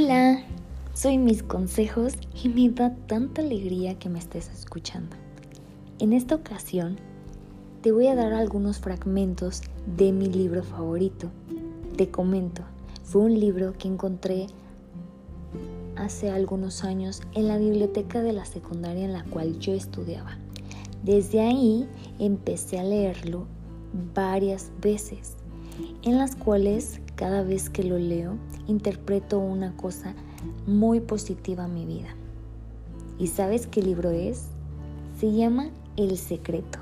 Hola, soy mis consejos y me da tanta alegría que me estés escuchando. En esta ocasión te voy a dar algunos fragmentos de mi libro favorito. Te comento, fue un libro que encontré hace algunos años en la biblioteca de la secundaria en la cual yo estudiaba. Desde ahí empecé a leerlo varias veces, en las cuales cada vez que lo leo interpreto una cosa muy positiva a mi vida. ¿Y sabes qué libro es? Se llama El Secreto.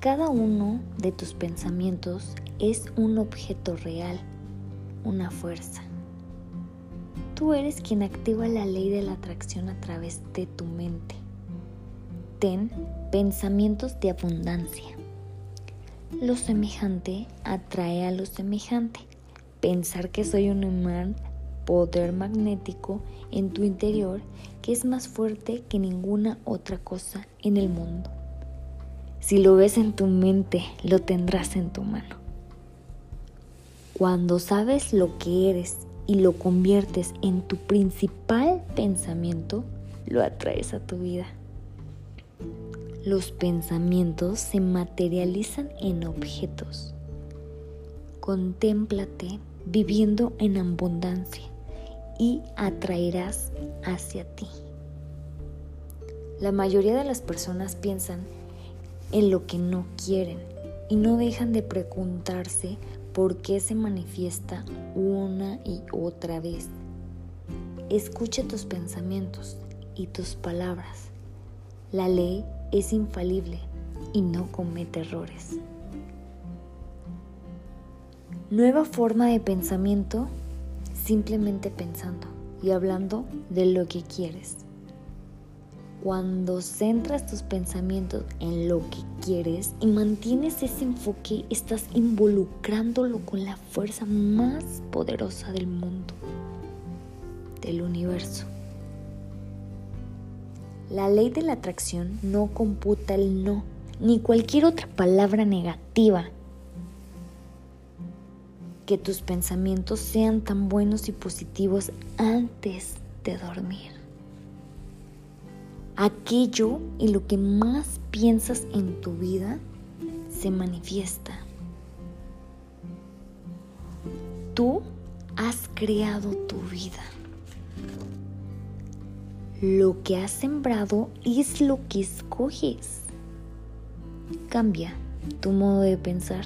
Cada uno de tus pensamientos es un objeto real, una fuerza. Tú eres quien activa la ley de la atracción a través de tu mente. Ten pensamientos de abundancia. Lo semejante atrae a lo semejante. Pensar que soy un imán, poder magnético en tu interior que es más fuerte que ninguna otra cosa en el mundo. Si lo ves en tu mente, lo tendrás en tu mano. Cuando sabes lo que eres y lo conviertes en tu principal pensamiento, lo atraes a tu vida. Los pensamientos se materializan en objetos. Contémplate viviendo en abundancia y atraerás hacia ti. La mayoría de las personas piensan en lo que no quieren y no dejan de preguntarse por qué se manifiesta una y otra vez. Escucha tus pensamientos y tus palabras. La ley es infalible y no comete errores. Nueva forma de pensamiento, simplemente pensando y hablando de lo que quieres. Cuando centras tus pensamientos en lo que quieres y mantienes ese enfoque, estás involucrándolo con la fuerza más poderosa del mundo, del universo. La ley de la atracción no computa el no, ni cualquier otra palabra negativa. Que tus pensamientos sean tan buenos y positivos antes de dormir. Aquello y lo que más piensas en tu vida se manifiesta. Tú has creado tu vida. Lo que has sembrado es lo que escoges. Cambia tu modo de pensar.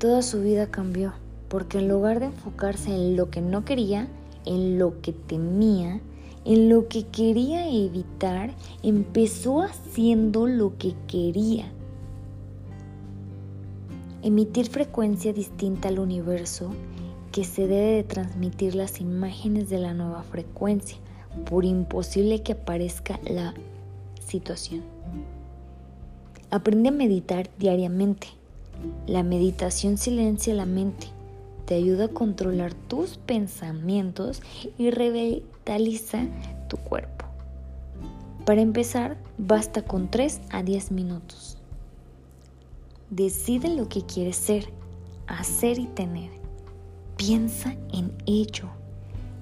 Toda su vida cambió porque en lugar de enfocarse en lo que no quería, en lo que temía, en lo que quería evitar, empezó haciendo lo que quería. Emitir frecuencia distinta al universo que se debe de transmitir las imágenes de la nueva frecuencia, por imposible que aparezca la situación. Aprende a meditar diariamente. La meditación silencia la mente, te ayuda a controlar tus pensamientos y revitaliza tu cuerpo. Para empezar, basta con 3 a 10 minutos. Decide lo que quieres ser, hacer y tener Piensa en ello,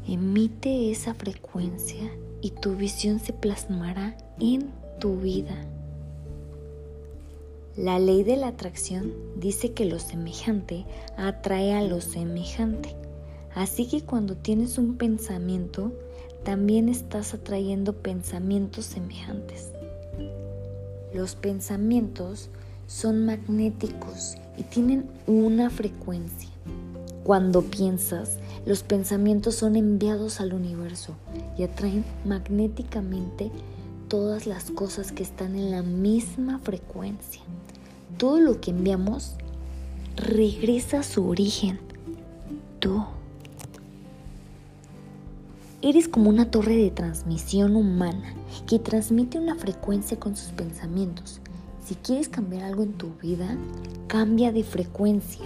emite esa frecuencia y tu visión se plasmará en tu vida. La ley de la atracción dice que lo semejante atrae a lo semejante. Así que cuando tienes un pensamiento, también estás atrayendo pensamientos semejantes. Los pensamientos son magnéticos y tienen una frecuencia. Cuando piensas, los pensamientos son enviados al universo y atraen magnéticamente todas las cosas que están en la misma frecuencia. Todo lo que enviamos regresa a su origen. Tú. Eres como una torre de transmisión humana que transmite una frecuencia con sus pensamientos. Si quieres cambiar algo en tu vida, cambia de frecuencia.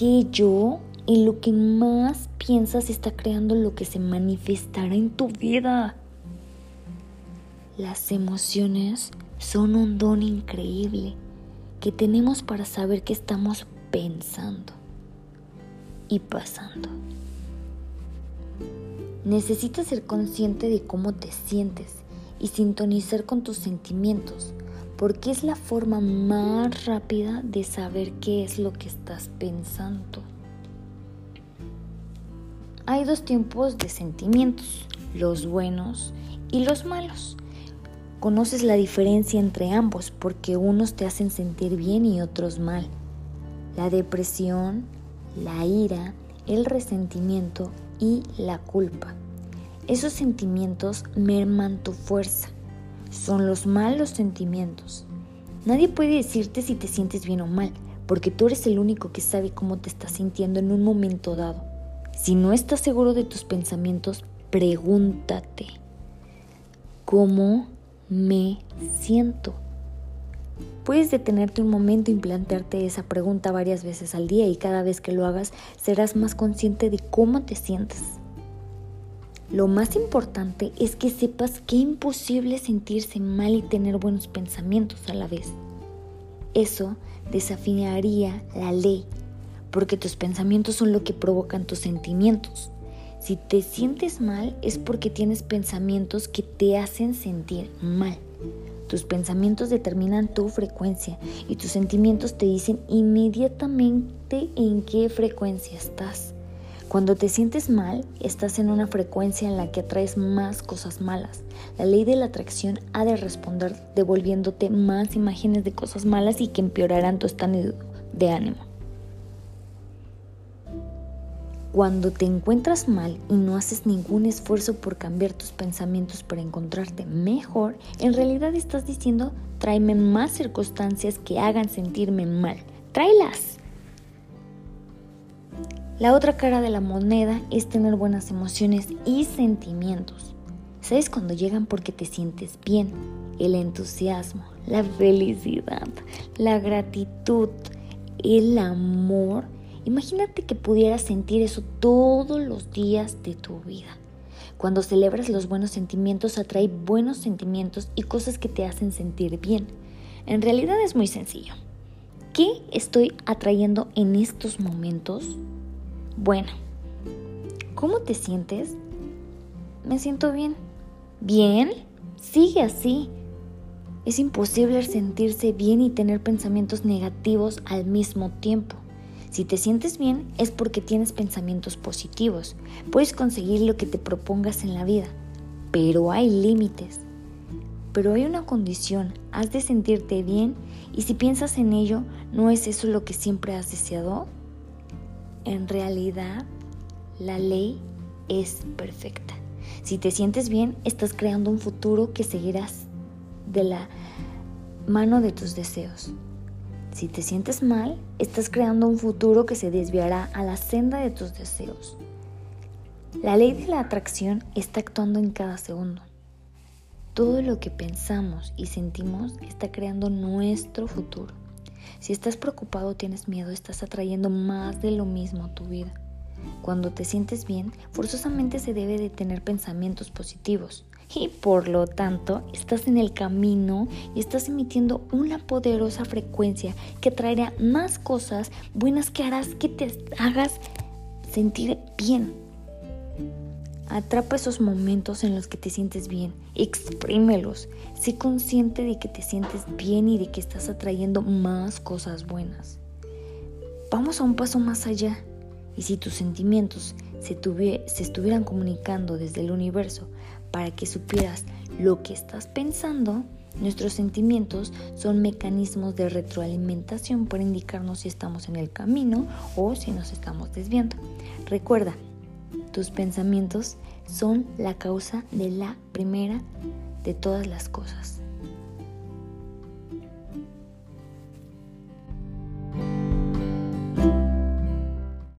Aquello y lo que más piensas está creando lo que se manifestará en tu vida. Las emociones son un don increíble que tenemos para saber qué estamos pensando y pasando. Necesitas ser consciente de cómo te sientes y sintonizar con tus sentimientos, porque es la forma más rápida de saber qué es lo que estás pensando. Hay dos tipos de sentimientos, los buenos y los malos. Conoces la diferencia entre ambos porque unos te hacen sentir bien y otros mal. La depresión, la ira, el resentimiento y la culpa. Esos sentimientos merman tu fuerza. Son los malos sentimientos. Nadie puede decirte si te sientes bien o mal, porque tú eres el único que sabe cómo te estás sintiendo en un momento dado. Si no estás seguro de tus pensamientos, pregúntate, ¿cómo me siento? Puedes detenerte un momento y plantearte esa pregunta varias veces al día y cada vez que lo hagas serás más consciente de cómo te sientes. Lo más importante es que sepas que es imposible sentirse mal y tener buenos pensamientos a la vez. Eso desafiaría la ley, porque tus pensamientos son lo que provocan tus sentimientos. Si te sientes mal es porque tienes pensamientos que te hacen sentir mal. Tus pensamientos determinan tu frecuencia y tus sentimientos te dicen inmediatamente en qué frecuencia estás. Cuando te sientes mal, estás en una frecuencia en la que atraes más cosas malas. La ley de la atracción ha de responder devolviéndote más imágenes de cosas malas y que empeorarán tu estado de ánimo. Cuando te encuentras mal y no haces ningún esfuerzo por cambiar tus pensamientos para encontrarte mejor, en realidad estás diciendo, tráeme más circunstancias que hagan sentirme mal. Tráelas. La otra cara de la moneda es tener buenas emociones y sentimientos. ¿Sabes cuando llegan porque te sientes bien? El entusiasmo, la felicidad, la gratitud, el amor. Imagínate que pudieras sentir eso todos los días de tu vida. Cuando celebras los buenos sentimientos, atrae buenos sentimientos y cosas que te hacen sentir bien. En realidad es muy sencillo. ¿Qué estoy atrayendo en estos momentos? Bueno, ¿cómo te sientes? Me siento bien. ¿Bien? Sigue así. Es imposible sentirse bien y tener pensamientos negativos al mismo tiempo. Si te sientes bien es porque tienes pensamientos positivos. Puedes conseguir lo que te propongas en la vida, pero hay límites. Pero hay una condición, has de sentirte bien y si piensas en ello, ¿no es eso lo que siempre has deseado? En realidad, la ley es perfecta. Si te sientes bien, estás creando un futuro que seguirás de la mano de tus deseos. Si te sientes mal, estás creando un futuro que se desviará a la senda de tus deseos. La ley de la atracción está actuando en cada segundo. Todo lo que pensamos y sentimos está creando nuestro futuro. Si estás preocupado o tienes miedo, estás atrayendo más de lo mismo a tu vida. Cuando te sientes bien, forzosamente se debe de tener pensamientos positivos y por lo tanto estás en el camino y estás emitiendo una poderosa frecuencia que traerá más cosas buenas que harás que te hagas sentir bien. Atrapa esos momentos en los que te sientes bien, exprímelos, sé consciente de que te sientes bien y de que estás atrayendo más cosas buenas. Vamos a un paso más allá, y si tus sentimientos se, se estuvieran comunicando desde el universo para que supieras lo que estás pensando, Nuestros sentimientos son mecanismos de retroalimentación para indicarnos si estamos en el camino o si nos estamos desviando. Recuerda, tus pensamientos son la causa de la primera de todas las cosas.